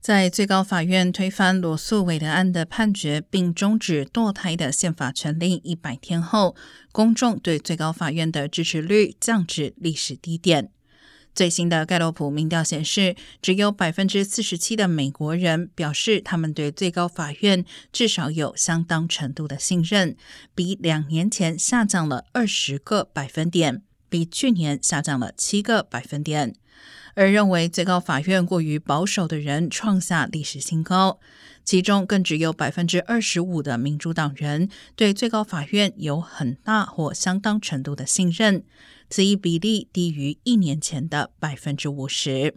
在最高法院推翻罗素韦德案的判决，并终止堕胎的宪法权利一百天后，公众对最高法院的支持率降至历史低点。最新的盖洛普民调显示，只有百分之四十七的美国人表示他们对最高法院至少有相当程度的信任，比两年前下降了二十个百分点，比去年下降了七个百分点。而认为最高法院过于保守的人创下历史新高，其中更只有百分之二十五的民主党人对最高法院有很大或相当程度的信任，此一比例低于一年前的百分之五十。